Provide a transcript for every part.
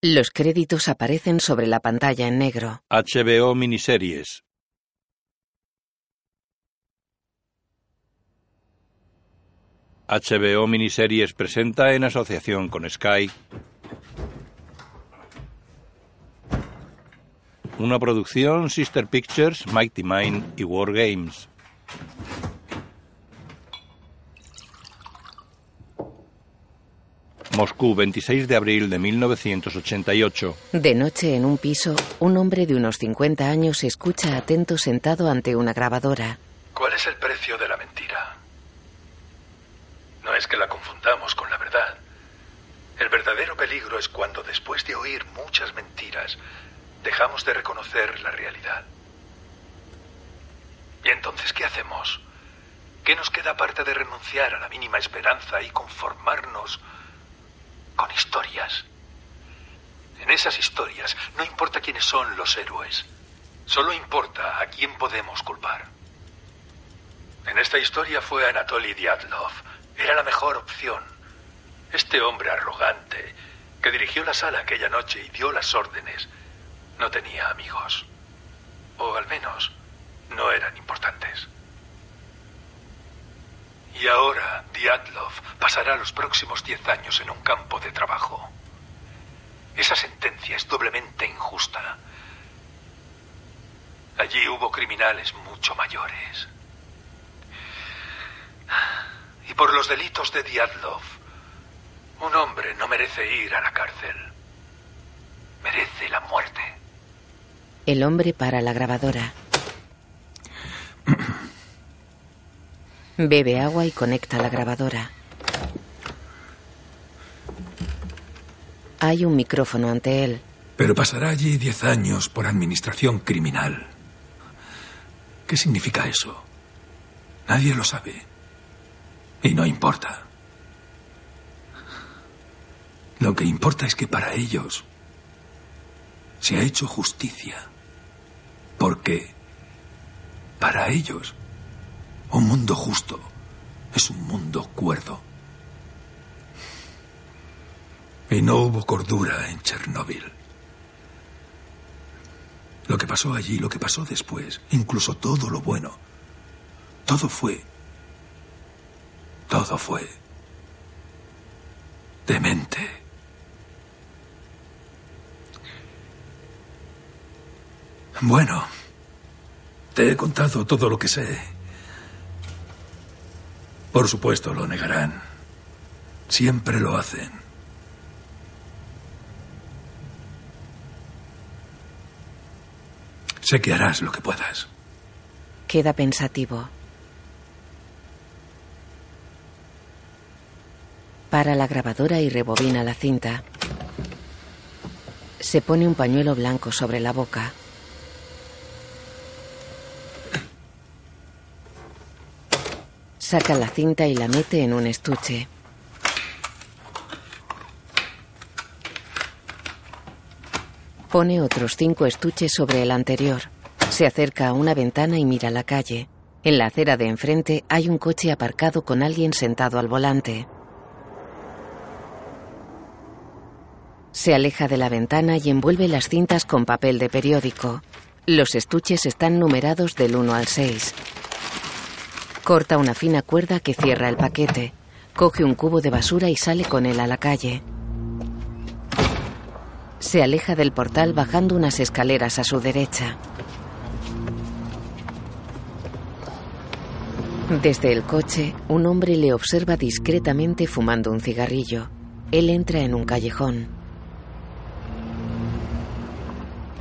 Los créditos aparecen sobre la pantalla en negro. HBO Miniseries. HBO Miniseries presenta en asociación con Sky una producción Sister Pictures, Mighty Mine y War Games. Moscú, 26 de abril de 1988. De noche en un piso, un hombre de unos 50 años escucha atento sentado ante una grabadora. ¿Cuál es el precio de la mentira? No es que la confundamos con la verdad. El verdadero peligro es cuando después de oír muchas mentiras, dejamos de reconocer la realidad. ¿Y entonces qué hacemos? ¿Qué nos queda aparte de renunciar a la mínima esperanza y conformarnos con historias? En esas historias no importa quiénes son los héroes, solo importa a quién podemos culpar. En esta historia fue Anatoly Diatlov. Era la mejor opción. Este hombre arrogante que dirigió la sala aquella noche y dio las órdenes no tenía amigos. O al menos no eran importantes. Y ahora Diatlov pasará los próximos diez años en un campo de trabajo. Esa sentencia es doblemente injusta. Allí hubo criminales mucho mayores. Y por los delitos de Diatlov, un hombre no merece ir a la cárcel. Merece la muerte. El hombre para la grabadora. Bebe agua y conecta la grabadora. Hay un micrófono ante él. Pero pasará allí diez años por administración criminal. ¿Qué significa eso? Nadie lo sabe. Y no importa. Lo que importa es que para ellos se ha hecho justicia. Porque para ellos un mundo justo es un mundo cuerdo. Y no hubo cordura en Chernóbil. Lo que pasó allí, lo que pasó después, incluso todo lo bueno, todo fue, todo fue demente. Bueno, te he contado todo lo que sé. Por supuesto lo negarán. Siempre lo hacen. Sé que harás lo que puedas. Queda pensativo. Para la grabadora y rebobina la cinta. Se pone un pañuelo blanco sobre la boca. Saca la cinta y la mete en un estuche. Pone otros cinco estuches sobre el anterior. Se acerca a una ventana y mira la calle. En la acera de enfrente hay un coche aparcado con alguien sentado al volante. Se aleja de la ventana y envuelve las cintas con papel de periódico. Los estuches están numerados del 1 al 6. Corta una fina cuerda que cierra el paquete. Coge un cubo de basura y sale con él a la calle. Se aleja del portal bajando unas escaleras a su derecha. Desde el coche, un hombre le observa discretamente fumando un cigarrillo. Él entra en un callejón.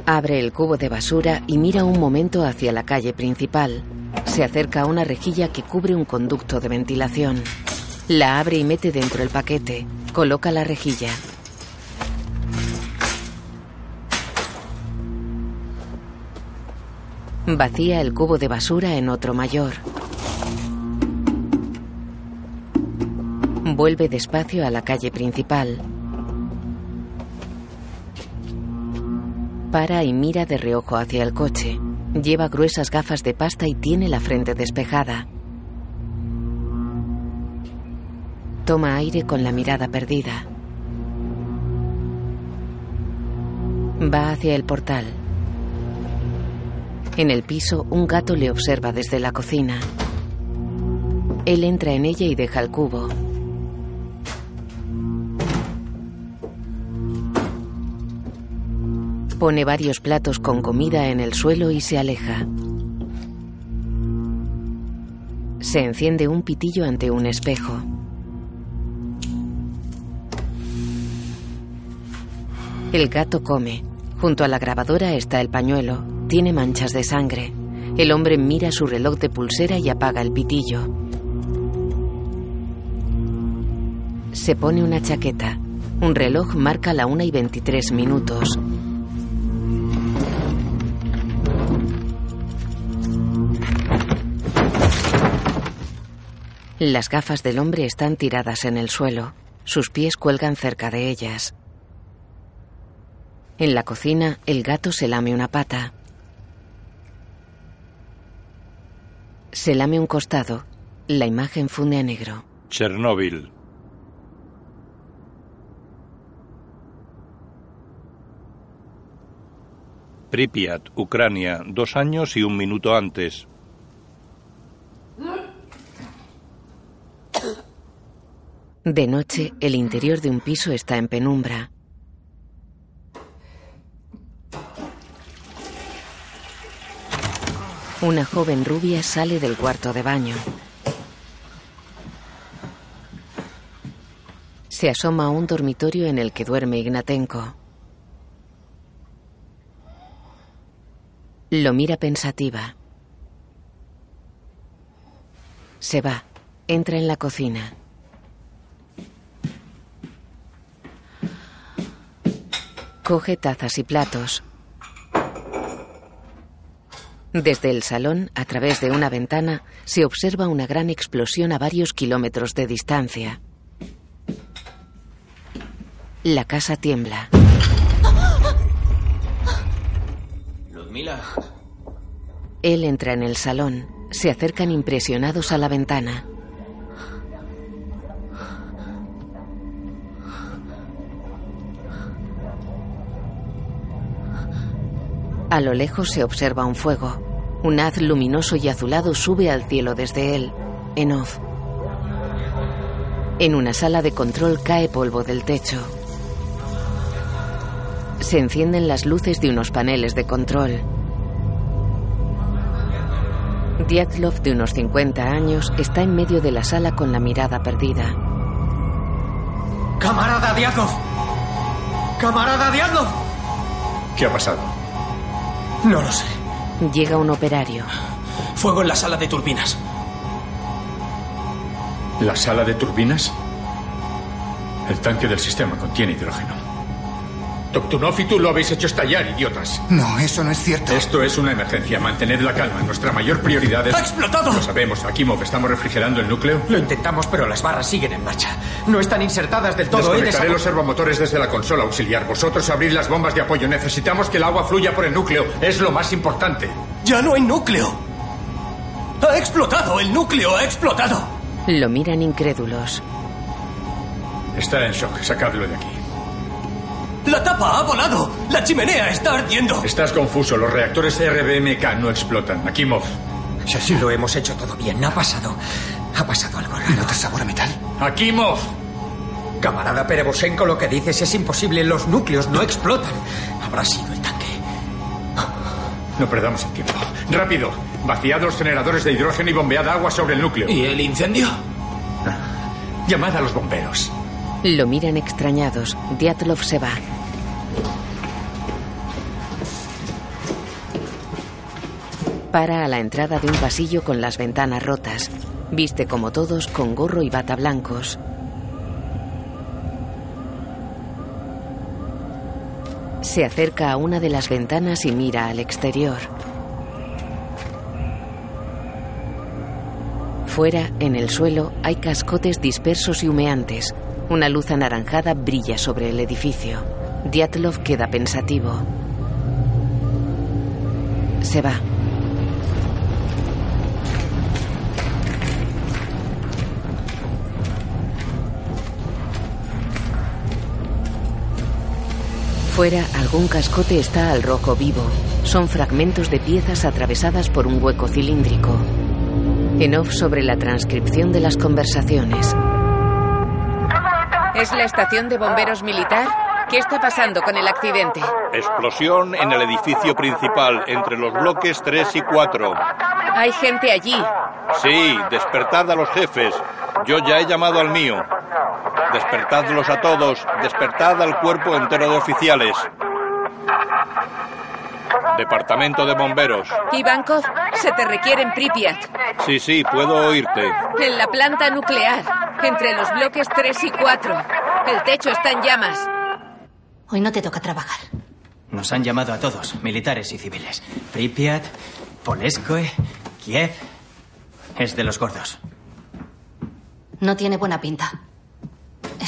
Abre el cubo de basura y mira un momento hacia la calle principal. Se acerca a una rejilla que cubre un conducto de ventilación. La abre y mete dentro el paquete. Coloca la rejilla. Vacía el cubo de basura en otro mayor. Vuelve despacio a la calle principal. Para y mira de reojo hacia el coche. Lleva gruesas gafas de pasta y tiene la frente despejada. Toma aire con la mirada perdida. Va hacia el portal. En el piso, un gato le observa desde la cocina. Él entra en ella y deja el cubo. Pone varios platos con comida en el suelo y se aleja. Se enciende un pitillo ante un espejo. El gato come. Junto a la grabadora está el pañuelo. Tiene manchas de sangre. El hombre mira su reloj de pulsera y apaga el pitillo. Se pone una chaqueta. Un reloj marca la 1 y 23 minutos. Las gafas del hombre están tiradas en el suelo. Sus pies cuelgan cerca de ellas. En la cocina, el gato se lame una pata. Se lame un costado. La imagen funde a negro. Chernóbil. Pripyat, Ucrania, dos años y un minuto antes. De noche, el interior de un piso está en penumbra. Una joven rubia sale del cuarto de baño. Se asoma a un dormitorio en el que duerme Ignatenko. Lo mira pensativa. Se va. Entra en la cocina. Coge tazas y platos. Desde el salón, a través de una ventana, se observa una gran explosión a varios kilómetros de distancia. La casa tiembla. Ludmila. Él entra en el salón. Se acercan impresionados a la ventana. A lo lejos se observa un fuego. Un haz luminoso y azulado sube al cielo desde él, en off. En una sala de control cae polvo del techo. Se encienden las luces de unos paneles de control. Dyatlov, de unos 50 años, está en medio de la sala con la mirada perdida. ¡Camarada Dyatlov! ¡Camarada Dyatlov! ¿Qué ha pasado? No lo sé. Llega un operario. Fuego en la sala de turbinas. ¿La sala de turbinas? El tanque del sistema contiene hidrógeno. Toktunov y tú lo habéis hecho estallar, idiotas. No, eso no es cierto. Esto es una emergencia. Mantened la calma. Nuestra mayor prioridad es... ¡Ha explotado! Lo sabemos, Akimov. ¿Estamos refrigerando el núcleo? Lo intentamos, pero las barras siguen en marcha. No están insertadas del todo. Desconectaré los servomotores desde la consola auxiliar. Vosotros abrid las bombas de apoyo. Necesitamos que el agua fluya por el núcleo. Es lo más importante. ¡Ya no hay núcleo! ¡Ha explotado! ¡El núcleo ha explotado! Lo miran incrédulos. Está en shock. Sacadlo de aquí. ¡La tapa ha volado! ¡La chimenea está ardiendo! Estás confuso. Los reactores RBMK no explotan. Akimov. Si así lo hemos hecho todo bien, ha pasado. Ha pasado algo raro. ¿Notas sabor a metal? Akimov. Camarada Perevosenko, lo que dices es imposible. Los núcleos no explotan. Habrá sido el tanque. No perdamos el tiempo. Rápido. Vaciad los generadores de hidrógeno y bombead agua sobre el núcleo. ¿Y el incendio? Llamad a los bomberos. Lo miran extrañados. Dyatlov se va. Para a la entrada de un pasillo con las ventanas rotas. Viste como todos con gorro y bata blancos. Se acerca a una de las ventanas y mira al exterior. Fuera, en el suelo, hay cascotes dispersos y humeantes. Una luz anaranjada brilla sobre el edificio. Dyatlov queda pensativo. Se va. Fuera, algún cascote está al rojo vivo. Son fragmentos de piezas atravesadas por un hueco cilíndrico. En off sobre la transcripción de las conversaciones. ¿Es la estación de bomberos militar? ¿Qué está pasando con el accidente? Explosión en el edificio principal, entre los bloques 3 y 4. ¿Hay gente allí? Sí, despertad a los jefes. Yo ya he llamado al mío. Despertadlos a todos. Despertad al cuerpo entero de oficiales. Departamento de Bomberos. Ivankov, se te requiere en Pripyat. Sí, sí, puedo oírte. En la planta nuclear, entre los bloques 3 y 4. El techo está en llamas. Hoy no te toca trabajar. Nos han llamado a todos, militares y civiles. Pripyat, Poleskoe, Kiev. Es de los gordos. No tiene buena pinta.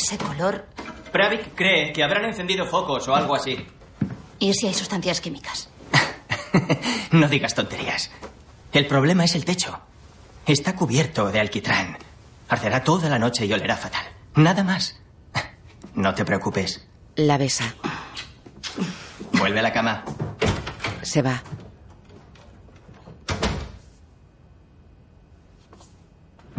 Ese color. Pravik cree que habrán encendido focos o algo así. ¿Y si hay sustancias químicas? no digas tonterías. El problema es el techo. Está cubierto de alquitrán. Arderá toda la noche y olerá fatal. Nada más. No te preocupes. La besa. Vuelve a la cama. Se va.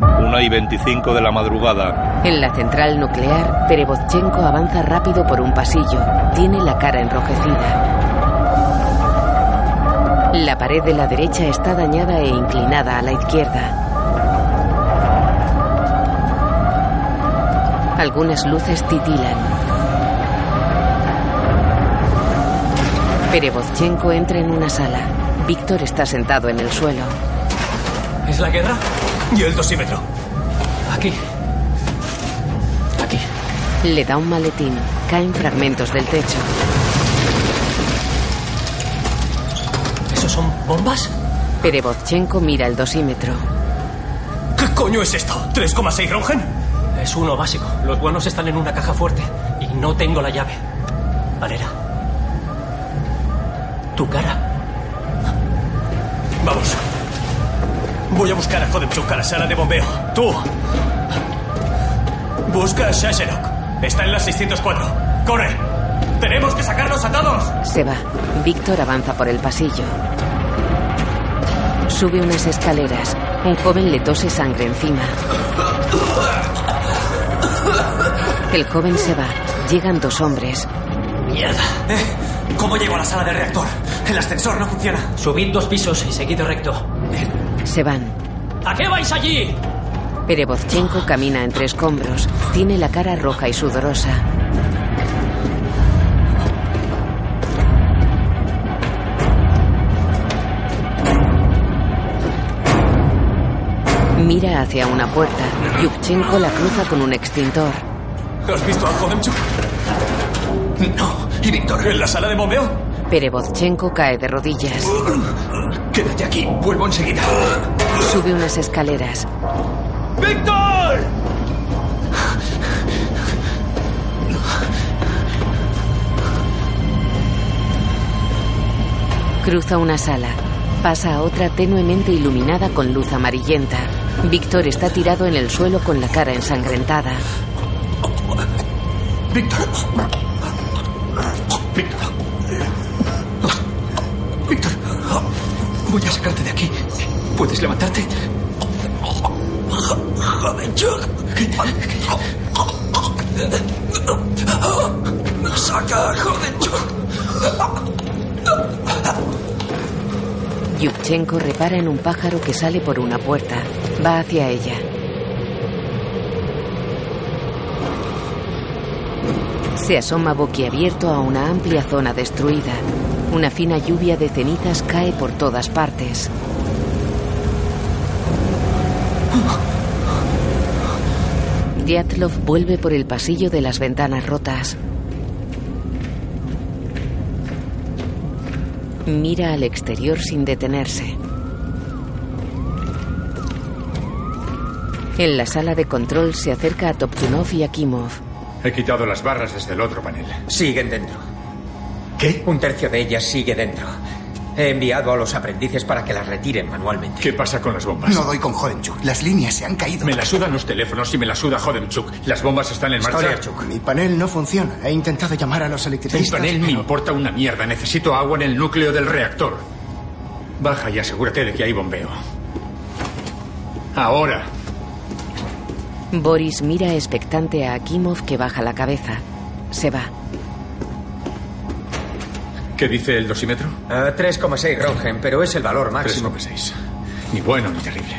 Una y 25 de la madrugada. En la central nuclear, Perevodchenko avanza rápido por un pasillo. Tiene la cara enrojecida. La pared de la derecha está dañada e inclinada a la izquierda. Algunas luces titilan. Perevodchenko entra en una sala. Víctor está sentado en el suelo. ¿Es la guerra? Y el dosímetro. Aquí. Aquí. Le da un maletín. Caen fragmentos del techo. ¿Esos son bombas? Perevodchenko mira el dosímetro. ¿Qué coño es esto? ¿3,6 Rongen? Es uno básico. Los buenos están en una caja fuerte. Y no tengo la llave. Valera. Tu cara. Vamos. Voy a buscar a Jodemchuk a la sala de bombeo. Tú. Busca a Shasherok. Está en la 604. ¡Corre! ¡Tenemos que sacarlos a todos! Se va. Víctor avanza por el pasillo. Sube unas escaleras. Un joven le tose sangre encima. El joven se va. Llegan dos hombres. ¡Mierda! ¿Eh? ¿Cómo llego a la sala de reactor? El ascensor no funciona. Subid dos pisos y seguid recto. Se van. ¿A qué vais allí? Perevodchenko camina entre escombros. Tiene la cara roja y sudorosa. Mira hacia una puerta. Yukchenko la cruza con un extintor. ¿Has visto a Jodemchuk? No. ¿Y Víctor? ¿En la sala de bombeo? Perevodchenko cae de rodillas. Quédate aquí. Vuelvo enseguida. Sube unas escaleras. ¡Víctor! Cruza una sala. Pasa a otra tenuemente iluminada con luz amarillenta. Víctor está tirado en el suelo con la cara ensangrentada. Víctor. Víctor. Voy a sacarte de aquí. ¿Puedes levantarte? Jovenchuk. Saca a Jovenchuk. Yukchenko repara en un pájaro que sale por una puerta. Va hacia ella. Se asoma boquiabierto a una amplia zona destruida. Una fina lluvia de cenizas cae por todas partes. Dyatlov vuelve por el pasillo de las ventanas rotas. Mira al exterior sin detenerse. En la sala de control se acerca a Toptunov y Akimov. He quitado las barras desde el otro panel. Siguen dentro. ¿Qué? Un tercio de ellas sigue dentro. He enviado a los aprendices para que las retiren manualmente. ¿Qué pasa con las bombas? No doy con Hodemchuk. Las líneas se han caído. Me la sudan los teléfonos y me la suda Hodemchuk. Las bombas están en marcha. Stoliarchuk, mi panel no funciona. He intentado llamar a los El electricistas. panel me importa una mierda. Necesito agua en el núcleo del reactor. Baja y asegúrate de que hay bombeo. Ahora. Boris mira expectante a Akimov que baja la cabeza. Se va. ¿Qué dice el dosímetro? Ah, 3,6 Rongen, pero es el valor máximo. 3,6. Ni bueno ni terrible.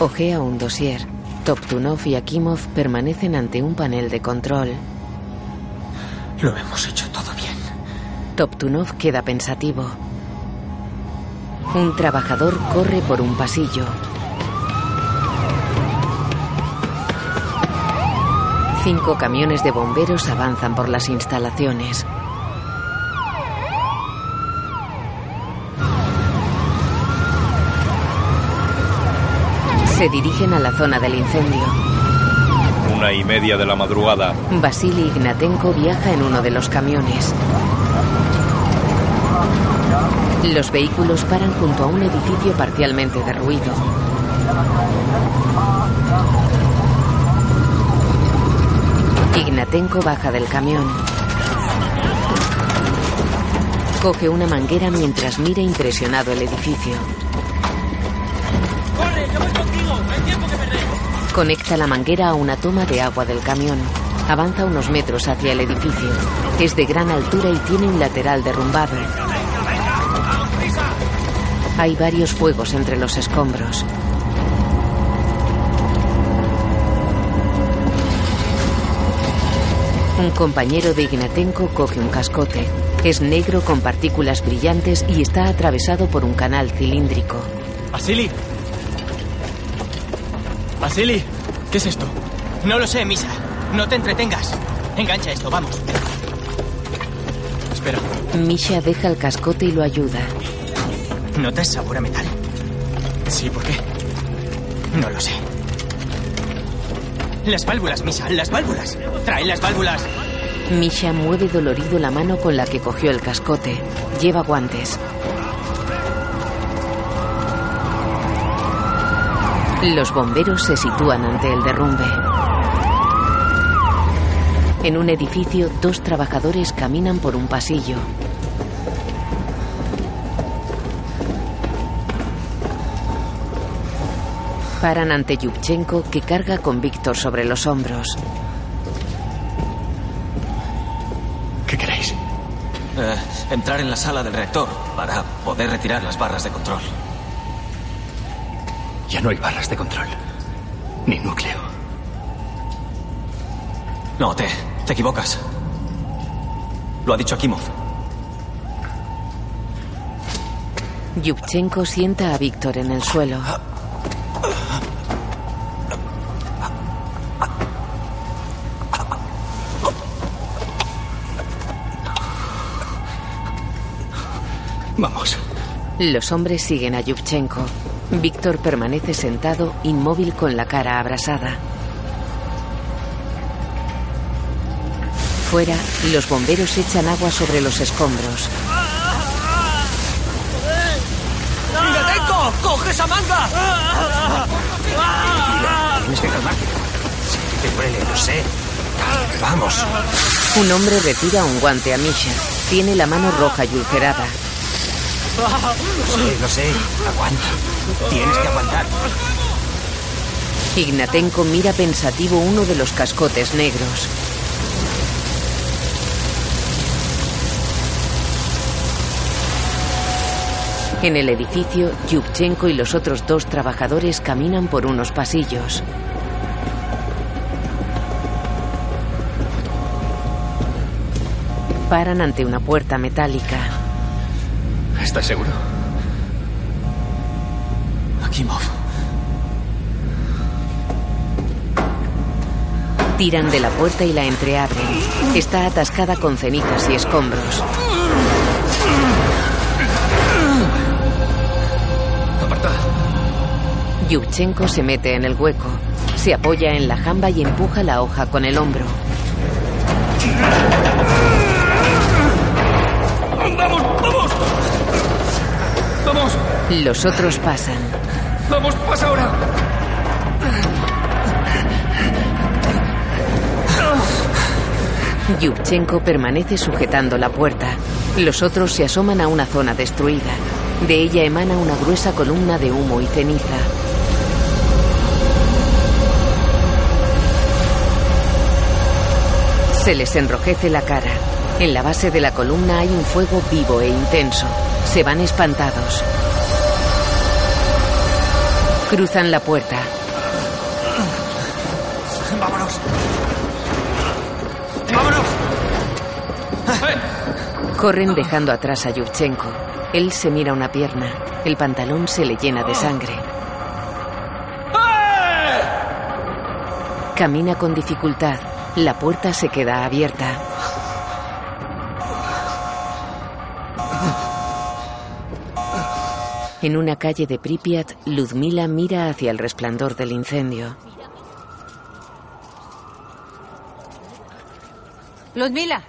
Ojea un dossier. Toptunov y Akimov permanecen ante un panel de control. Lo hemos hecho todo bien. Toptunov queda pensativo. Un trabajador corre por un pasillo. Cinco camiones de bomberos avanzan por las instalaciones. Se dirigen a la zona del incendio. Una y media de la madrugada. Vasily Ignatenko viaja en uno de los camiones. Los vehículos paran junto a un edificio parcialmente derruido. Ignatenko baja del camión. Coge una manguera mientras mira impresionado el edificio. Conecta la manguera a una toma de agua del camión. Avanza unos metros hacia el edificio. Es de gran altura y tiene un lateral derrumbado. Hay varios fuegos entre los escombros. Un compañero de Ignatenko coge un cascote. Es negro con partículas brillantes y está atravesado por un canal cilíndrico. Vasily. Vasily, ¿qué es esto? No lo sé, Misa. No te entretengas. Engancha esto, vamos. Espera. Misha deja el cascote y lo ayuda. ¿Notas sabor a metal? Sí, ¿por qué? No lo sé. Las válvulas, Misa, las válvulas. Trae las válvulas. Misha mueve dolorido la mano con la que cogió el cascote. Lleva guantes. Los bomberos se sitúan ante el derrumbe. En un edificio, dos trabajadores caminan por un pasillo. Paran ante Yubchenko, que carga con Víctor sobre los hombros. ¿Qué queréis? Eh, entrar en la sala del reactor para poder retirar las barras de control. Ya no hay barras de control. Ni núcleo. No, te, te equivocas. Lo ha dicho Akimov. Yubchenko sienta a Víctor en el suelo. Vamos. Los hombres siguen a Yubchenko. Víctor permanece sentado, inmóvil con la cara abrasada. Fuera, los bomberos echan agua sobre los escombros. ¡Ignatenko! ¡Coge esa manga! Tienes que calmarte. Sí, te duele, lo sé. Vamos. Un hombre retira un guante a Misha. Tiene la mano roja y ulcerada. Lo sé, lo sé. Aguanta. Tienes que aguantar. Ignatenko mira pensativo uno de los cascotes negros. En el edificio, Yubchenko y los otros dos trabajadores caminan por unos pasillos. Paran ante una puerta metálica. ¿Estás seguro? Akimov. Tiran de la puerta y la entreabren. Está atascada con cenizas y escombros. Apartad. Yubchenko se mete en el hueco. Se apoya en la jamba y empuja la hoja con el hombro. Los otros pasan. ¡Vamos, pasa ahora! Yubchenko permanece sujetando la puerta. Los otros se asoman a una zona destruida. De ella emana una gruesa columna de humo y ceniza. Se les enrojece la cara. En la base de la columna hay un fuego vivo e intenso. Se van espantados. Cruzan la puerta. ¡Vámonos! ¡Vámonos! Corren dejando atrás a Yubchenko. Él se mira una pierna. El pantalón se le llena de sangre. Camina con dificultad. La puerta se queda abierta. En una calle de Pripyat, Ludmila mira hacia el resplandor del incendio. Ludmila,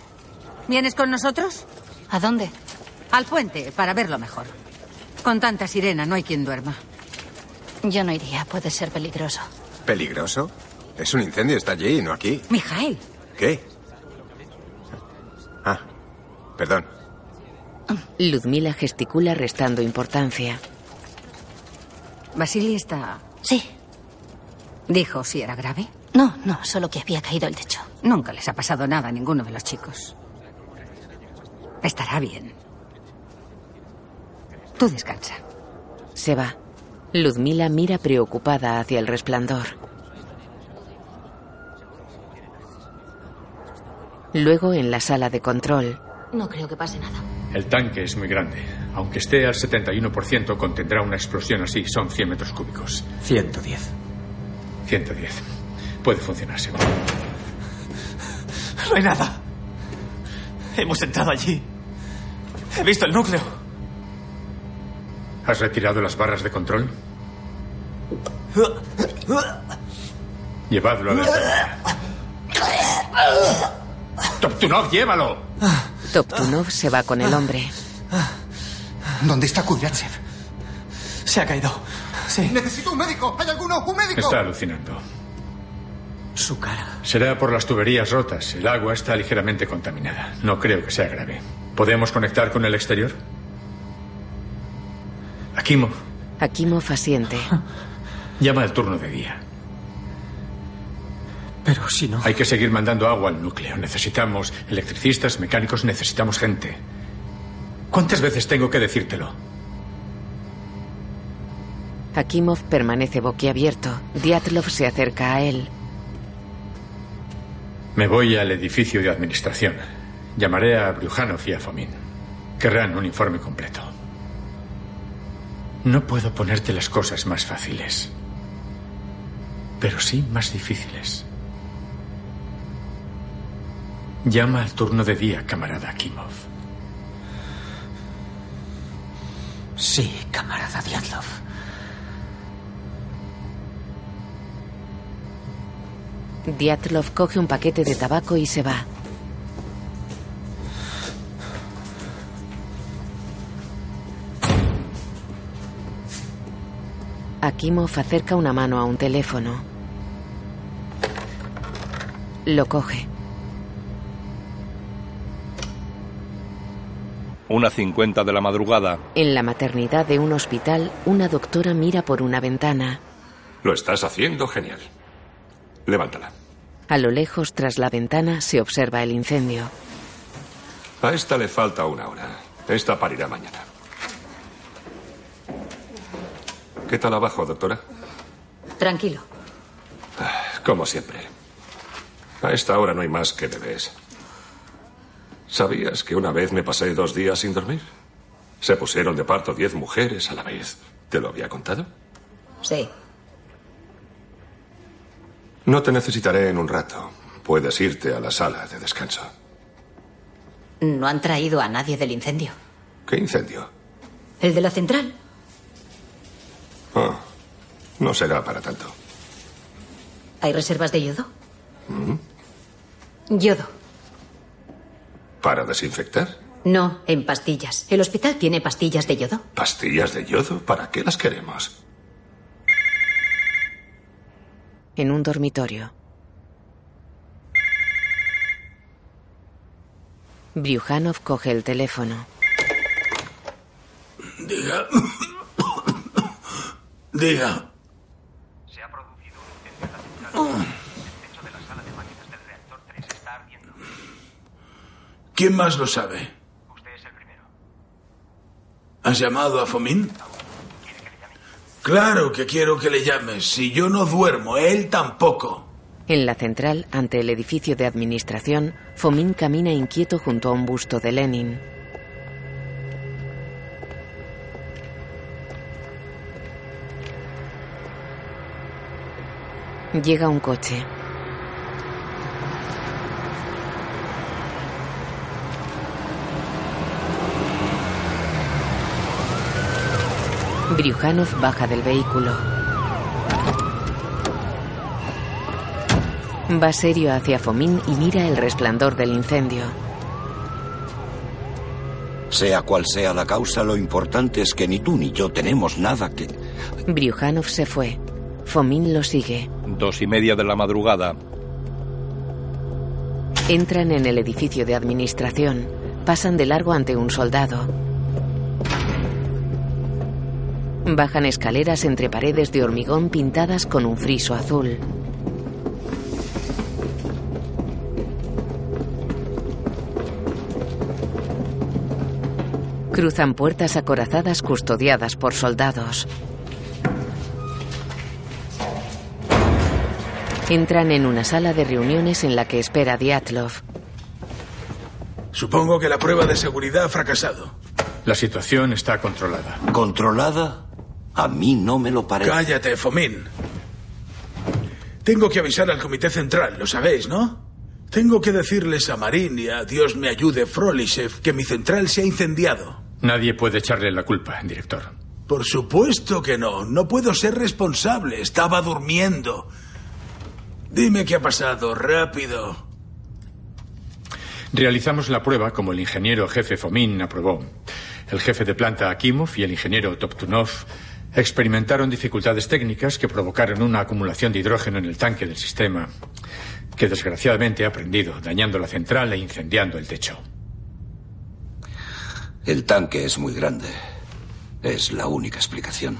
¿vienes con nosotros? ¿A dónde? Al puente, para verlo mejor. Con tanta sirena no hay quien duerma. Yo no iría, puede ser peligroso. ¿Peligroso? Es un incendio, está allí, no aquí. Mijael, ¿Qué? Ah, perdón. Ludmila gesticula restando importancia. Vasily está... Sí. Dijo si era grave. No, no, solo que había caído el techo. Nunca les ha pasado nada a ninguno de los chicos. Estará bien. Tú descansa. Se va. Ludmila mira preocupada hacia el resplandor. Luego en la sala de control. No creo que pase nada. El tanque es muy grande. Aunque esté al 71%, contendrá una explosión así. Son 100 metros cúbicos. 110. 110. Puede funcionar, seguro. No hay nada. Hemos entrado allí. He visto el núcleo. ¿Has retirado las barras de control? Llevadlo a la. Toptunov, llévalo. Toptunov se va con el hombre. ¿Dónde está Kudryatsev? Se ha caído. Sí. Necesito un médico. ¿Hay alguno? ¡Un médico! Está alucinando. Su cara. Será por las tuberías rotas. El agua está ligeramente contaminada. No creo que sea grave. ¿Podemos conectar con el exterior? Akimov, Akimov asiente. llama al turno de día. Pero si no. Hay que seguir mandando agua al núcleo. Necesitamos electricistas, mecánicos, necesitamos gente. ¿Cuántas veces tengo que decírtelo? Akimov permanece boquiabierto. Diatlov se acerca a él. Me voy al edificio de administración. Llamaré a Brujanov y a Fomin. Querrán un informe completo. No puedo ponerte las cosas más fáciles, pero sí más difíciles. Llama al turno de día, camarada Akimov. Sí, camarada Diatlov. Diatlov coge un paquete de tabaco y se va. Akimov acerca una mano a un teléfono. Lo coge. Una cincuenta de la madrugada. En la maternidad de un hospital, una doctora mira por una ventana. Lo estás haciendo genial. Levántala. A lo lejos, tras la ventana, se observa el incendio. A esta le falta una hora. Esta parirá mañana. ¿Qué tal abajo, doctora? Tranquilo. Como siempre. A esta hora no hay más que bebés. ¿Sabías que una vez me pasé dos días sin dormir? Se pusieron de parto diez mujeres a la vez. ¿Te lo había contado? Sí. No te necesitaré en un rato. Puedes irte a la sala de descanso. No han traído a nadie del incendio. ¿Qué incendio? ¿El de la central? Oh, no será para tanto. ¿Hay reservas de yodo? ¿Mm? Yodo. ¿Para desinfectar? No, en pastillas. ¿El hospital tiene pastillas de yodo? ¿Pastillas de yodo? ¿Para qué las queremos? En un dormitorio. Bryuhanov coge el teléfono. Diga. Diga. Se ha producido un incendio en la central. El techo de la sala de máquinas del reactor 3 está ardiendo. ¿Quién más lo sabe? Usted es el primero. ¿Has llamado a Fomín? Claro que quiero que le llames. Si yo no duermo, él tampoco. En la central, ante el edificio de administración, Fomin camina inquieto junto a un busto de Lenin. Llega un coche. Bryuhanov baja del vehículo. Va serio hacia Fomin y mira el resplandor del incendio. Sea cual sea la causa, lo importante es que ni tú ni yo tenemos nada que... Bryuhanov se fue. Fomin lo sigue. Dos y media de la madrugada. Entran en el edificio de administración. Pasan de largo ante un soldado. Bajan escaleras entre paredes de hormigón pintadas con un friso azul. Cruzan puertas acorazadas custodiadas por soldados. Entran en una sala de reuniones en la que espera Diatlov. Supongo que la prueba de seguridad ha fracasado. La situación está controlada. ¿Controlada? A mí no me lo parece. Cállate, Fomín. Tengo que avisar al Comité Central, lo sabéis, ¿no? Tengo que decirles a Marín y a Dios me ayude Frolishev que mi central se ha incendiado. Nadie puede echarle la culpa, director. Por supuesto que no. No puedo ser responsable. Estaba durmiendo. Dime qué ha pasado, rápido. Realizamos la prueba como el ingeniero jefe Fomin aprobó. El jefe de planta Akimov y el ingeniero Toptunov experimentaron dificultades técnicas que provocaron una acumulación de hidrógeno en el tanque del sistema, que desgraciadamente ha prendido, dañando la central e incendiando el techo. El tanque es muy grande. Es la única explicación.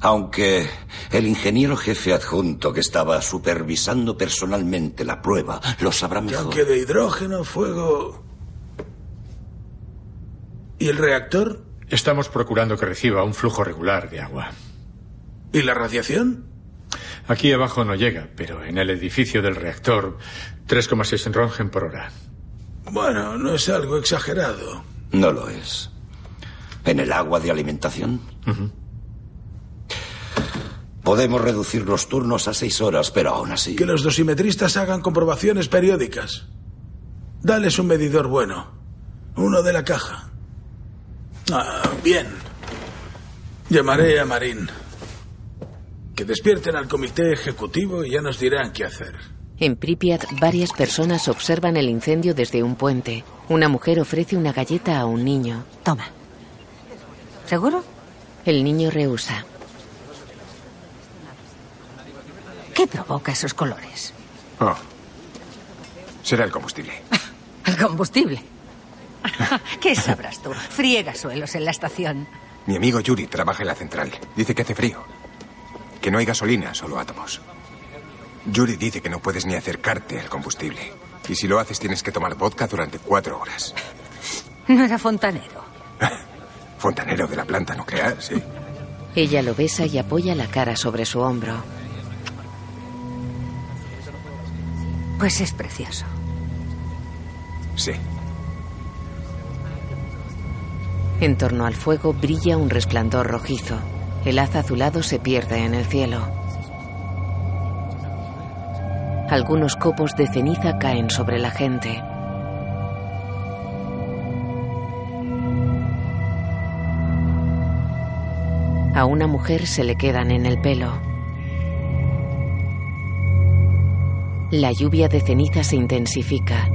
Aunque el ingeniero jefe adjunto que estaba supervisando personalmente la prueba lo sabrá mejor. Tanque de hidrógeno, fuego. ¿Y el reactor? Estamos procurando que reciba un flujo regular de agua. ¿Y la radiación? Aquí abajo no llega, pero en el edificio del reactor, 3,6 Röntgen por hora. Bueno, no es algo exagerado. No lo es. ¿En el agua de alimentación? Podemos reducir los turnos a seis horas, pero aún así. Que los dosimetristas hagan comprobaciones periódicas. Dales un medidor bueno. Uno de la caja. Ah, bien. Llamaré a Marín. Que despierten al comité ejecutivo y ya nos dirán qué hacer. En Pripyat, varias personas observan el incendio desde un puente. Una mujer ofrece una galleta a un niño. Toma. ¿Seguro? El niño rehúsa. ¿Qué provoca esos colores? Oh. Será el combustible. El combustible. ¿Qué sabrás tú? Friega suelos en la estación. Mi amigo Yuri trabaja en la central. Dice que hace frío. Que no hay gasolina, solo átomos. Yuri dice que no puedes ni acercarte al combustible. Y si lo haces tienes que tomar vodka durante cuatro horas. No era fontanero. Fontanero de la planta nuclear, sí. Ella lo besa y apoya la cara sobre su hombro. Pues es precioso. Sí. En torno al fuego brilla un resplandor rojizo. El haz azulado se pierde en el cielo. Algunos copos de ceniza caen sobre la gente. A una mujer se le quedan en el pelo. La lluvia de ceniza se intensifica.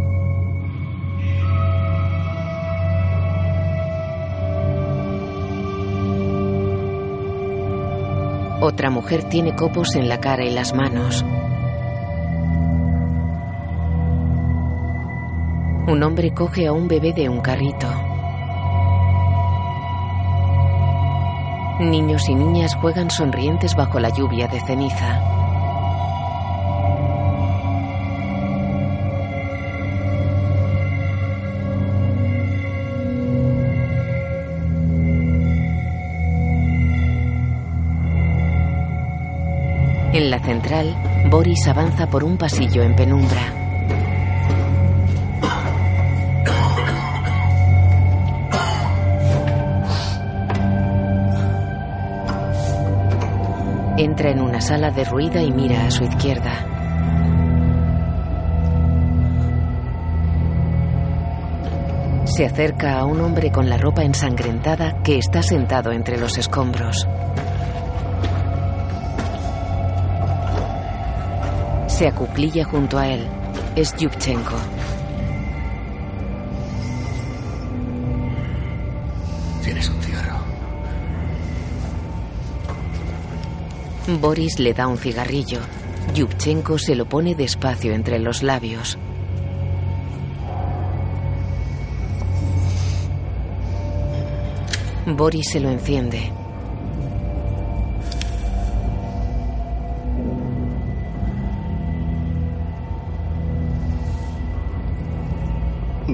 Otra mujer tiene copos en la cara y las manos. Un hombre coge a un bebé de un carrito. Niños y niñas juegan sonrientes bajo la lluvia de ceniza. Boris avanza por un pasillo en penumbra. Entra en una sala derruida y mira a su izquierda. Se acerca a un hombre con la ropa ensangrentada que está sentado entre los escombros. Se acuclilla junto a él. Es Yubchenko. Tienes un cigarro. Boris le da un cigarrillo. Yubchenko se lo pone despacio entre los labios. Boris se lo enciende.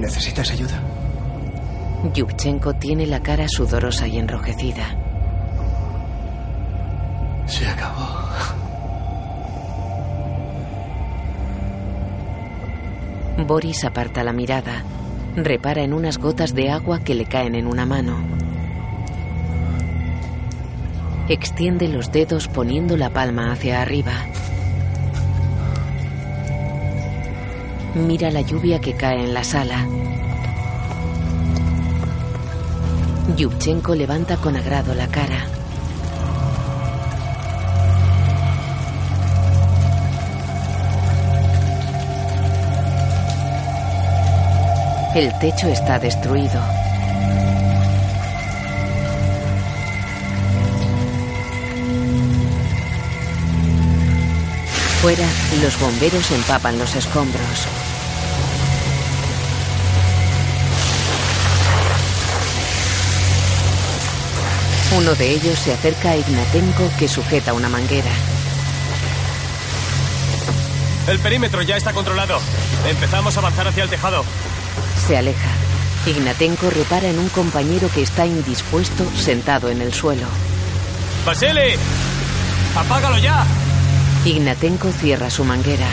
¿Necesitas ayuda? Yubchenko tiene la cara sudorosa y enrojecida. Se acabó. Boris aparta la mirada. Repara en unas gotas de agua que le caen en una mano. Extiende los dedos poniendo la palma hacia arriba. Mira la lluvia que cae en la sala. Yubchenko levanta con agrado la cara. El techo está destruido. Fuera, los bomberos empapan los escombros. Uno de ellos se acerca a Ignatenko que sujeta una manguera. El perímetro ya está controlado. Empezamos a avanzar hacia el tejado. Se aleja. Ignatenko repara en un compañero que está indispuesto sentado en el suelo. ¡Vasily! ¡Apágalo ya! Ignatenko cierra su manguera.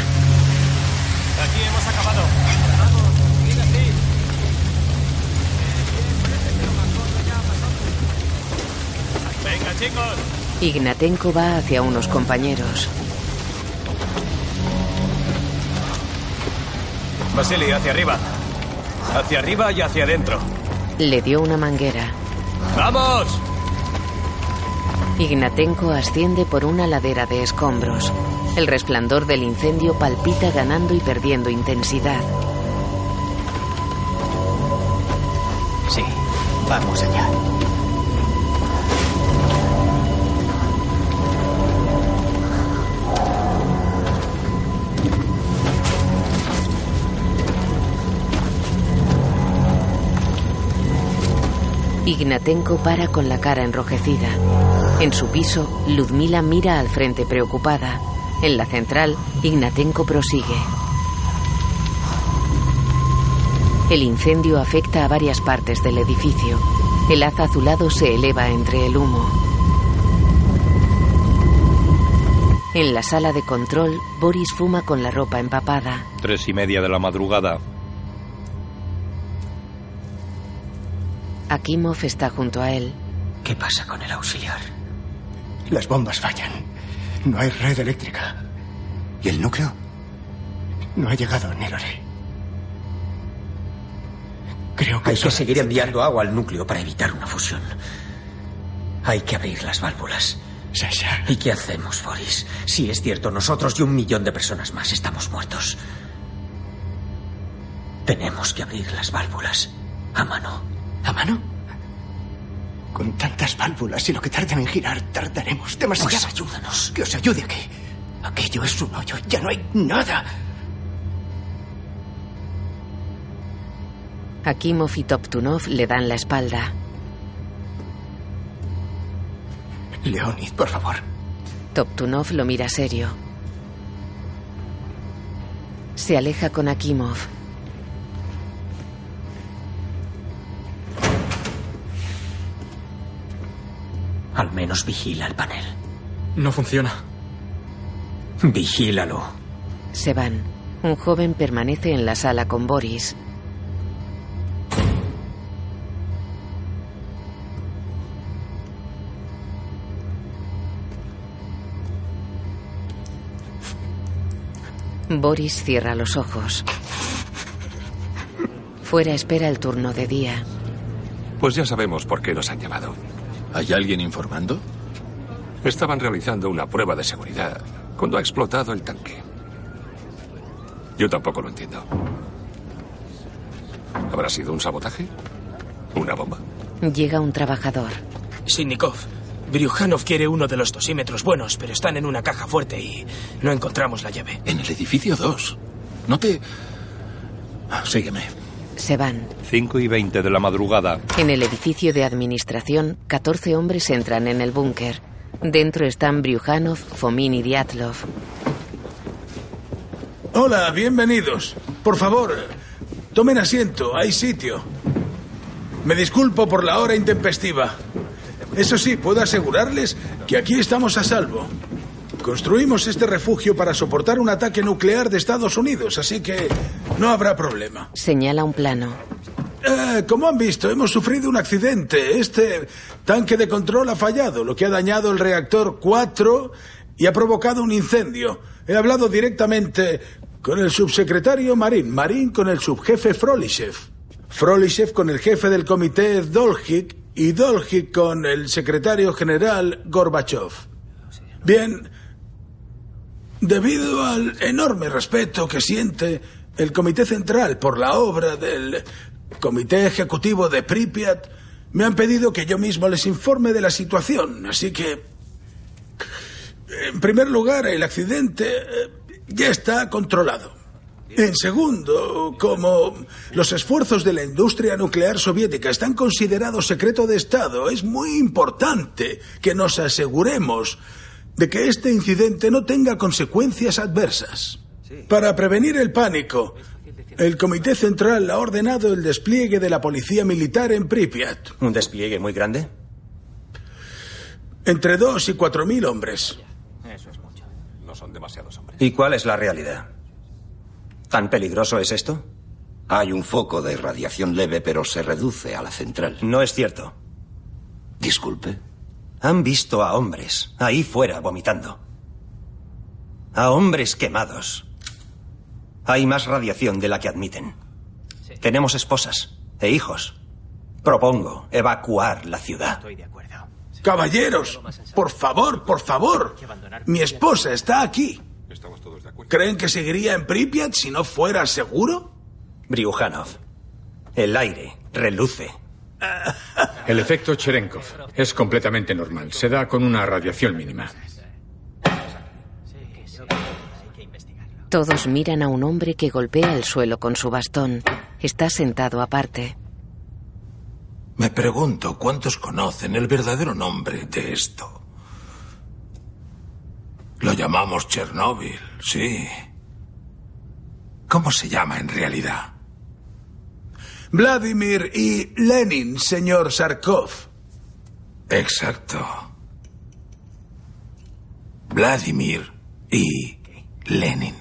Chicos. Ignatenko va hacia unos compañeros. Vasily, hacia arriba. Hacia arriba y hacia adentro. Le dio una manguera. ¡Vamos! Ignatenko asciende por una ladera de escombros. El resplandor del incendio palpita ganando y perdiendo intensidad. Sí, vamos allá. Ignatenko para con la cara enrojecida. En su piso, Ludmila mira al frente preocupada. En la central, Ignatenko prosigue. El incendio afecta a varias partes del edificio. El haz azulado se eleva entre el humo. En la sala de control, Boris fuma con la ropa empapada. Tres y media de la madrugada. Akimov está junto a él. ¿Qué pasa con el auxiliar? Las bombas fallan. No hay red eléctrica. ¿Y el núcleo? No ha llegado ni lo haré. Creo que Hay que seguir enviando agua al núcleo para evitar una fusión. Hay que abrir las válvulas. Sasha. ¿Y qué hacemos, Boris? Si es cierto, nosotros y un millón de personas más estamos muertos. Tenemos que abrir las válvulas. A mano. ¿A mano? Con tantas válvulas y lo que tardan en girar, tardaremos demasiado. Pues ayúdanos. Que os ayude a qué. Aquello es un hoyo, ya no hay nada. Akimov y Toptunov le dan la espalda. Leonid, por favor. Toptunov lo mira serio. Se aleja con Akimov. Al menos vigila el panel. No funciona. Vigílalo. Se van. Un joven permanece en la sala con Boris. Boris cierra los ojos. Fuera espera el turno de día. Pues ya sabemos por qué nos han llamado. ¿Hay alguien informando? Estaban realizando una prueba de seguridad cuando ha explotado el tanque. Yo tampoco lo entiendo. ¿Habrá sido un sabotaje? ¿Una bomba? Llega un trabajador. Sinnikov, Bryukhanov quiere uno de los dosímetros buenos, pero están en una caja fuerte y no encontramos la llave. En el edificio 2. No te... Ah, sígueme. Se van. 5 y 20 de la madrugada. En el edificio de administración, 14 hombres entran en el búnker. Dentro están Bryukhanov, Fomin y Diatlov. Hola, bienvenidos. Por favor, tomen asiento, hay sitio. Me disculpo por la hora intempestiva. Eso sí, puedo asegurarles que aquí estamos a salvo. Construimos este refugio para soportar un ataque nuclear de Estados Unidos, así que no habrá problema. Señala un plano. Eh, como han visto, hemos sufrido un accidente. Este tanque de control ha fallado, lo que ha dañado el reactor 4 y ha provocado un incendio. He hablado directamente con el subsecretario Marín, Marín con el subjefe Frolishev, Frolishev con el jefe del comité Dolhik y Dolhik con el secretario general Gorbachev. Bien, debido al enorme respeto que siente el Comité Central por la obra del Comité Ejecutivo de Pripyat, me han pedido que yo mismo les informe de la situación, así que... En primer lugar, el accidente eh, ya está controlado. En segundo, como los esfuerzos de la industria nuclear soviética están considerados secreto de Estado, es muy importante que nos aseguremos de que este incidente no tenga consecuencias adversas. Para prevenir el pánico, el Comité Central ha ordenado el despliegue de la policía militar en Pripyat. ¿Un despliegue muy grande? Entre dos y cuatro mil hombres. Eso es mucho. No son demasiados hombres. ¿Y cuál es la realidad? ¿Tan peligroso es esto? Hay un foco de radiación leve, pero se reduce a la central. No es cierto. Disculpe. Han visto a hombres ahí fuera vomitando. A hombres quemados. Hay más radiación de la que admiten. Tenemos esposas e hijos. Propongo evacuar la ciudad. Caballeros, por favor, por favor. Mi esposa está aquí. ¿Creen que seguiría en Pripyat si no fuera seguro? Bryukhanov, el aire reluce. El efecto Cherenkov es completamente normal. Se da con una radiación mínima. Todos miran a un hombre que golpea el suelo con su bastón. Está sentado aparte. Me pregunto cuántos conocen el verdadero nombre de esto. Lo llamamos Chernóbil, sí. ¿Cómo se llama en realidad? Vladimir y Lenin, señor Sarkov. Exacto. Vladimir y Lenin.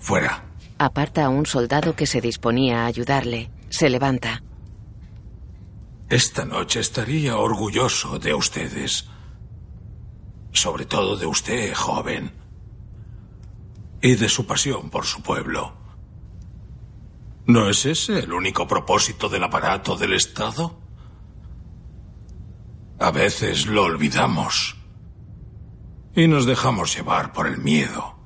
Fuera. Aparta a un soldado que se disponía a ayudarle. Se levanta. Esta noche estaría orgulloso de ustedes. Sobre todo de usted, joven. Y de su pasión por su pueblo. ¿No es ese el único propósito del aparato del Estado? A veces lo olvidamos. Y nos dejamos llevar por el miedo.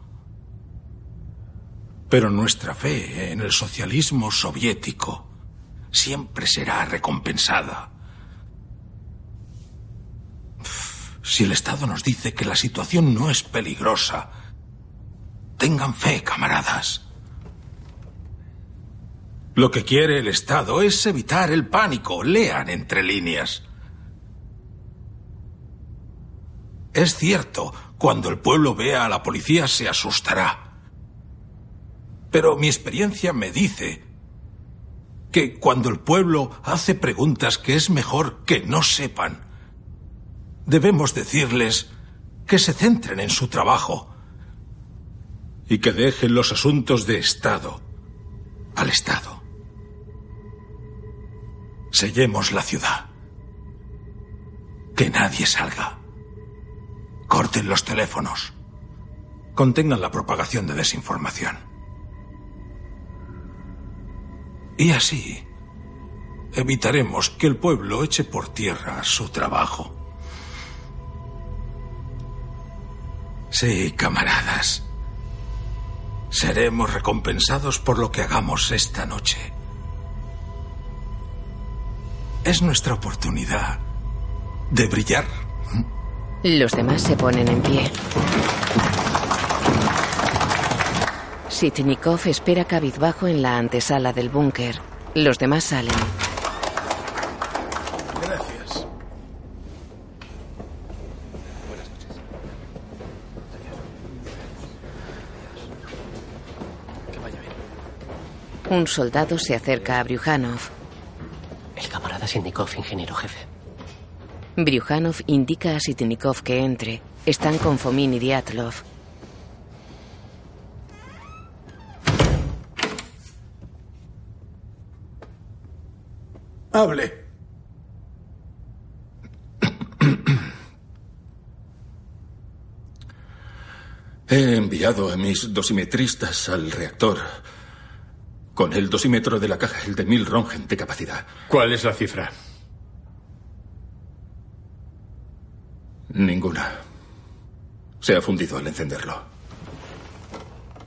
Pero nuestra fe en el socialismo soviético siempre será recompensada. Si el Estado nos dice que la situación no es peligrosa, tengan fe, camaradas. Lo que quiere el Estado es evitar el pánico. Lean entre líneas. Es cierto, cuando el pueblo vea a la policía se asustará. Pero mi experiencia me dice que cuando el pueblo hace preguntas que es mejor que no sepan, debemos decirles que se centren en su trabajo y que dejen los asuntos de Estado al Estado. Sellemos la ciudad. Que nadie salga. Corten los teléfonos. Contengan la propagación de desinformación. Y así evitaremos que el pueblo eche por tierra su trabajo. Sí, camaradas. Seremos recompensados por lo que hagamos esta noche. Es nuestra oportunidad de brillar. Los demás se ponen en pie. Sitnikov espera cabizbajo en la antesala del búnker. Los demás salen. Gracias. Un soldado se acerca a Bryuhanov. Camarada Sitnikov, ingeniero jefe. Bryuhanov indica a Sitnikov que entre. Están con Fomin y Diatlov. Hable. He enviado a mis dosimetristas al reactor con el dosímetro de la caja, el de mil Rongen de capacidad. ¿Cuál es la cifra? Ninguna. Se ha fundido al encenderlo.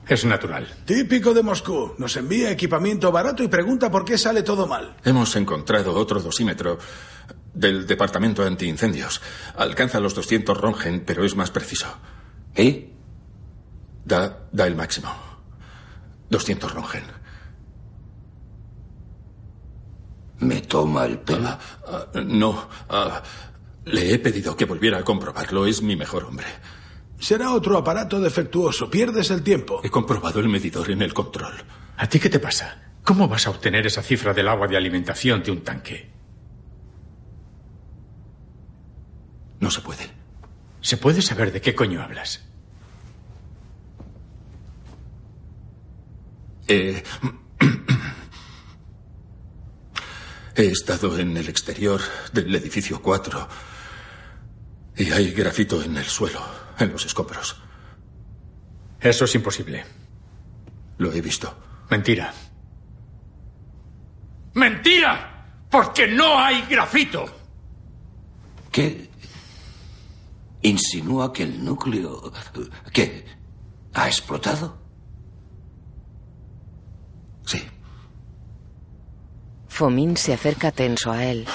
Es natural. Típico de Moscú. Nos envía equipamiento barato y pregunta por qué sale todo mal. Hemos encontrado otro dosímetro del departamento antiincendios. Alcanza los 200 Rongen, pero es más preciso. ¿Y? Da, da el máximo. 200 Rongen. ¿Me toma el pelo? Ah, ah, no. ah, le he pedido que volviera a comprobarlo. Es mi mejor hombre. Será otro aparato defectuoso. Pierdes el tiempo. He comprobado el medidor en el control. ¿A ti qué te pasa? ¿Cómo vas a obtener esa cifra del agua de alimentación de un tanque? No se puede. ¿Se puede saber de qué coño hablas? Eh, he estado en el exterior del edificio 4 y hay grafito en el suelo, en los escombros. Eso es imposible. Lo he visto. Mentira. ¡Mentira! Porque no hay grafito. ¿Qué? ¿Insinúa que el núcleo... ¿Qué? ¿Ha explotado? Sí. Fomin se acerca tenso a él.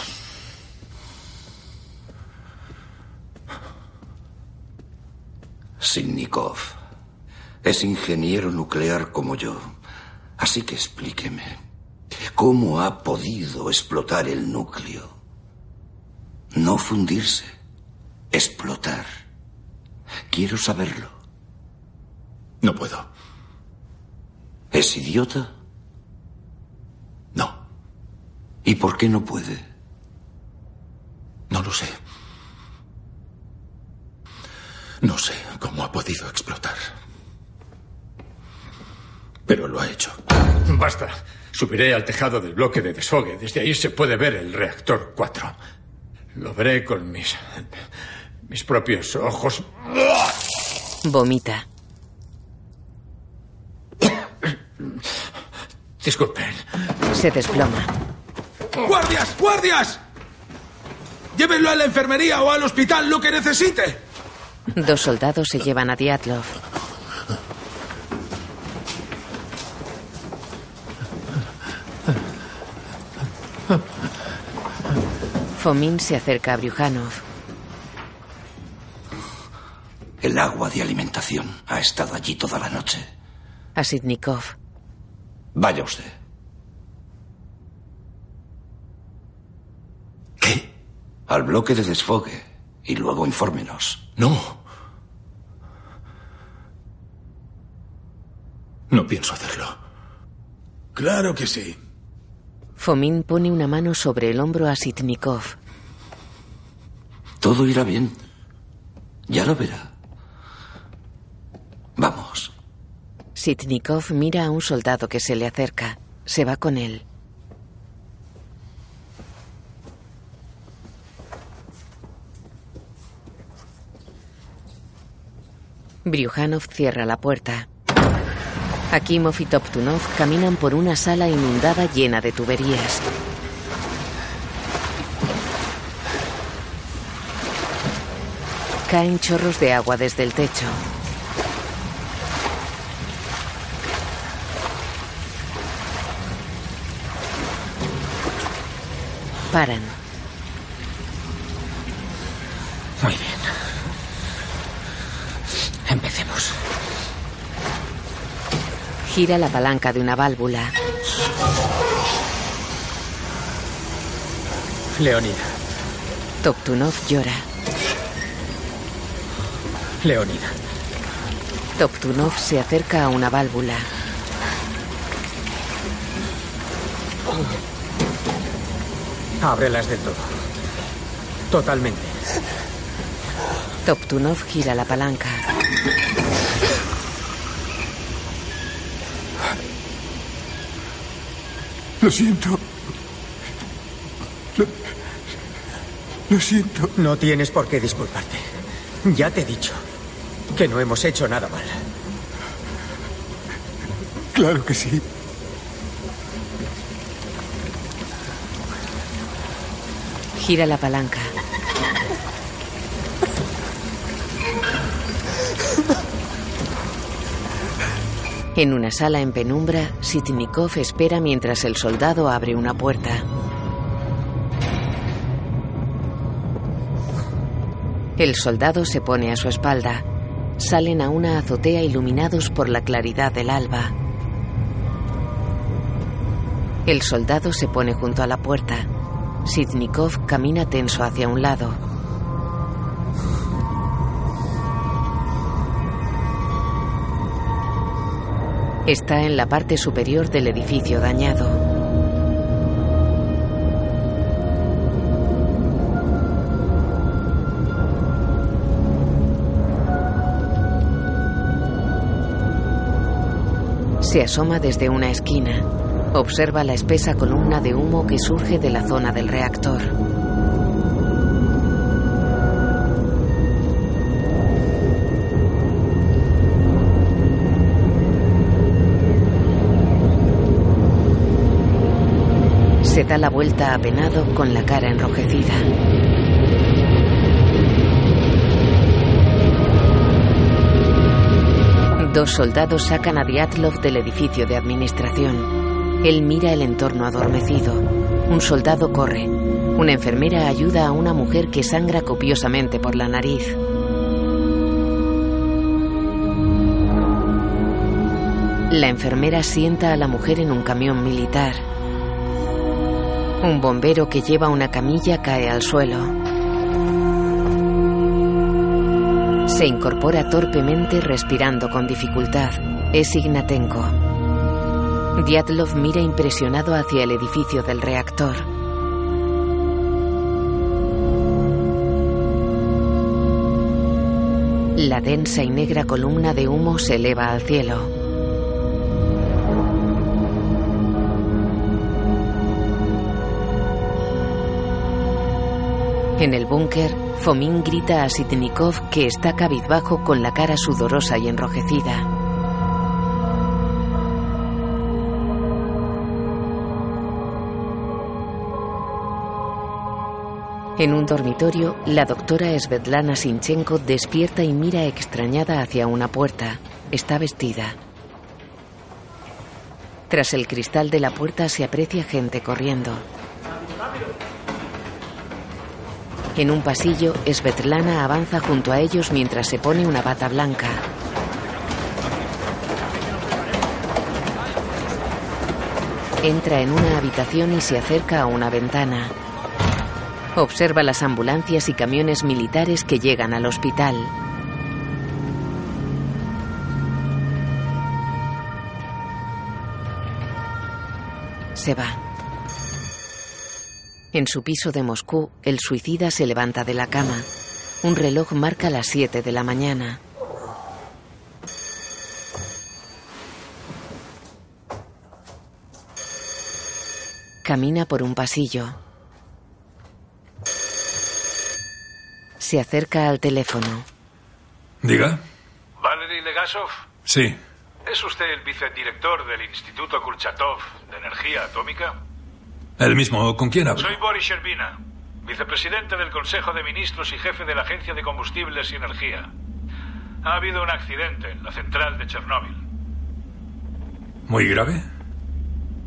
Sinnikov es ingeniero nuclear como yo. Así que explíqueme, ¿cómo ha podido explotar el núcleo? No fundirse, explotar. Quiero saberlo. No puedo. ¿Es idiota? No. ¿Y por qué no puede? No lo sé. No sé cómo ha podido explotar. Pero lo ha hecho. Basta. Subiré al tejado del bloque de desfogue. Desde ahí se puede ver el reactor 4. Lo veré con mis. mis propios ojos. Vomita. Disculpen. Se desploma. ¡Guardias! ¡Guardias! Llévenlo a la enfermería o al hospital, lo que necesite. Dos soldados se llevan a Diatlov. Fomin se acerca a Bryuhanov. El agua de alimentación ha estado allí toda la noche. A Sidnikov. Vaya usted. ¿Qué? Al bloque de desfogue y luego infórmenos. No. No pienso hacerlo. Claro que sí. Fomin pone una mano sobre el hombro a Sitnikov. Todo irá bien. Ya lo verá. Vamos. Sitnikov mira a un soldado que se le acerca. Se va con él. Bryuhanov cierra la puerta. Akimov y Toptunov caminan por una sala inundada llena de tuberías. Caen chorros de agua desde el techo. Paran. Muy bien. Empecemos. Gira la palanca de una válvula. Leonida. Toptunov llora. Leonida. Toptunov se acerca a una válvula. Ábrelas del todo. Totalmente. Toptunov gira la palanca. Lo siento. Lo, lo siento. No tienes por qué disculparte. Ya te he dicho que no hemos hecho nada mal. Claro que sí. Gira la palanca. En una sala en penumbra, Sitnikov espera mientras el soldado abre una puerta. El soldado se pone a su espalda. Salen a una azotea iluminados por la claridad del alba. El soldado se pone junto a la puerta. Sitnikov camina tenso hacia un lado. Está en la parte superior del edificio dañado. Se asoma desde una esquina. Observa la espesa columna de humo que surge de la zona del reactor. Se da la vuelta apenado con la cara enrojecida. Dos soldados sacan a Diatlov del edificio de administración. Él mira el entorno adormecido. Un soldado corre. Una enfermera ayuda a una mujer que sangra copiosamente por la nariz. La enfermera sienta a la mujer en un camión militar. Un bombero que lleva una camilla cae al suelo. Se incorpora torpemente respirando con dificultad. Es Ignatenko. Diatlov mira impresionado hacia el edificio del reactor. La densa y negra columna de humo se eleva al cielo. En el búnker, Fomin grita a Sitnikov que está cabizbajo con la cara sudorosa y enrojecida. En un dormitorio, la doctora Svetlana Sinchenko despierta y mira extrañada hacia una puerta. Está vestida. Tras el cristal de la puerta se aprecia gente corriendo. En un pasillo, Svetlana avanza junto a ellos mientras se pone una bata blanca. Entra en una habitación y se acerca a una ventana. Observa las ambulancias y camiones militares que llegan al hospital. Se va. En su piso de Moscú, el suicida se levanta de la cama. Un reloj marca las 7 de la mañana. Camina por un pasillo. Se acerca al teléfono. Diga. Valery Legasov, Sí. ¿es usted el vicedirector del Instituto Kurchatov de Energía Atómica? El mismo. ¿Con quién hablo? Soy Boris Sherbina, vicepresidente del Consejo de Ministros y jefe de la Agencia de Combustibles y Energía. Ha habido un accidente en la central de Chernóbil. ¿Muy grave?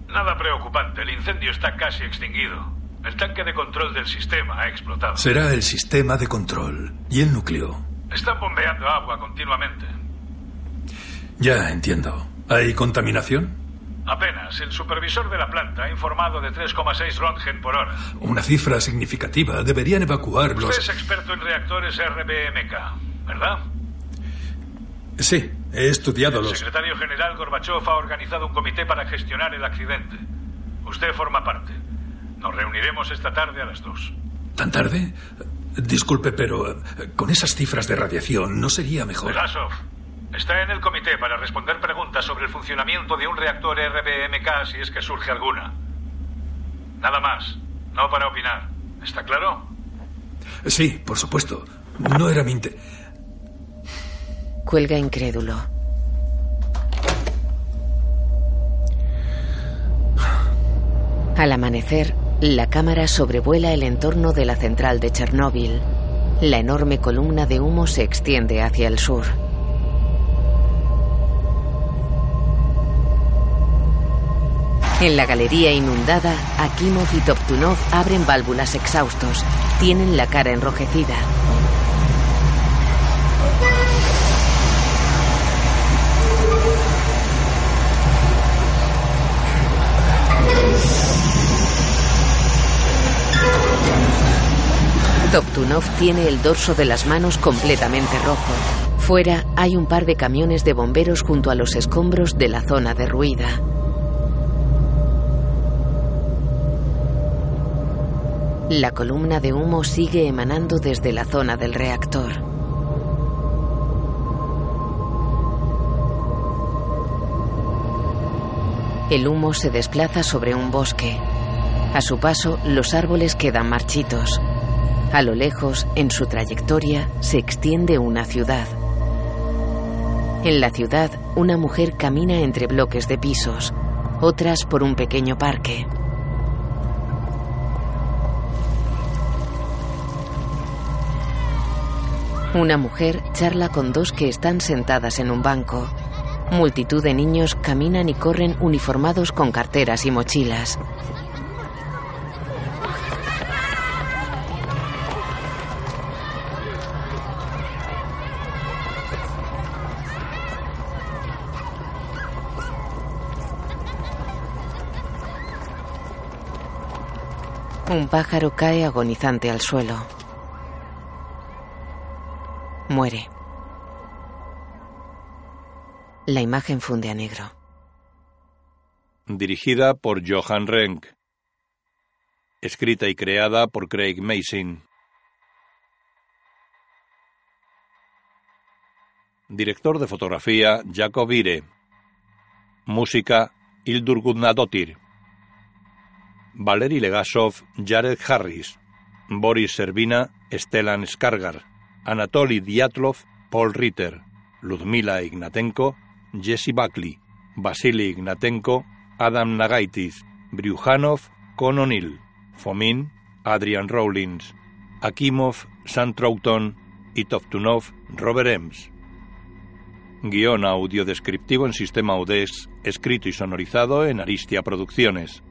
Nada preocupante, el incendio está casi extinguido. El tanque de control del sistema ha explotado. Será el sistema de control y el núcleo. Están bombeando agua continuamente. Ya entiendo. ¿Hay contaminación? Apenas. El supervisor de la planta ha informado de 3,6 Röntgen por hora. Una cifra significativa. Deberían evacuar Usted es experto en reactores RBMK, ¿verdad? Sí, he estudiado El los... secretario general Gorbachev ha organizado un comité para gestionar el accidente. Usted forma parte. Nos reuniremos esta tarde a las dos. ¿Tan tarde? Disculpe, pero eh, con esas cifras de radiación no sería mejor. Velasov, está en el comité para responder preguntas sobre el funcionamiento de un reactor RBMK si es que surge alguna. Nada más, no para opinar. ¿Está claro? Sí, por supuesto. No era mi inte- Cuelga incrédulo. Al amanecer, la cámara sobrevuela el entorno de la central de Chernóbil. La enorme columna de humo se extiende hacia el sur. En la galería inundada, Akimov y Toptunov abren válvulas exhaustos. Tienen la cara enrojecida. Toptunov tiene el dorso de las manos completamente rojo. Fuera hay un par de camiones de bomberos junto a los escombros de la zona derruida. La columna de humo sigue emanando desde la zona del reactor. El humo se desplaza sobre un bosque. A su paso, los árboles quedan marchitos. A lo lejos, en su trayectoria, se extiende una ciudad. En la ciudad, una mujer camina entre bloques de pisos, otras por un pequeño parque. Una mujer charla con dos que están sentadas en un banco. Multitud de niños caminan y corren uniformados con carteras y mochilas. Un pájaro cae agonizante al suelo. Muere. La imagen funde a negro. Dirigida por Johan Renck. Escrita y creada por Craig Mason. Director de fotografía Jacob Ire. Música Ildur Gudnadottir. Valery Legasov, Jared Harris. Boris Servina, Stellan Skargar. Anatoly Diatlov, Paul Ritter. Ludmila Ignatenko, Jesse Buckley. Vasily Ignatenko, Adam Nagaitis. Bryuhanov, Con O'Neill. Fomin, Adrian Rawlins. Akimov, Sam Troughton y Toptunov, Robert Ems. Guión audiodescriptivo en sistema UDES, escrito y sonorizado en Aristia Producciones.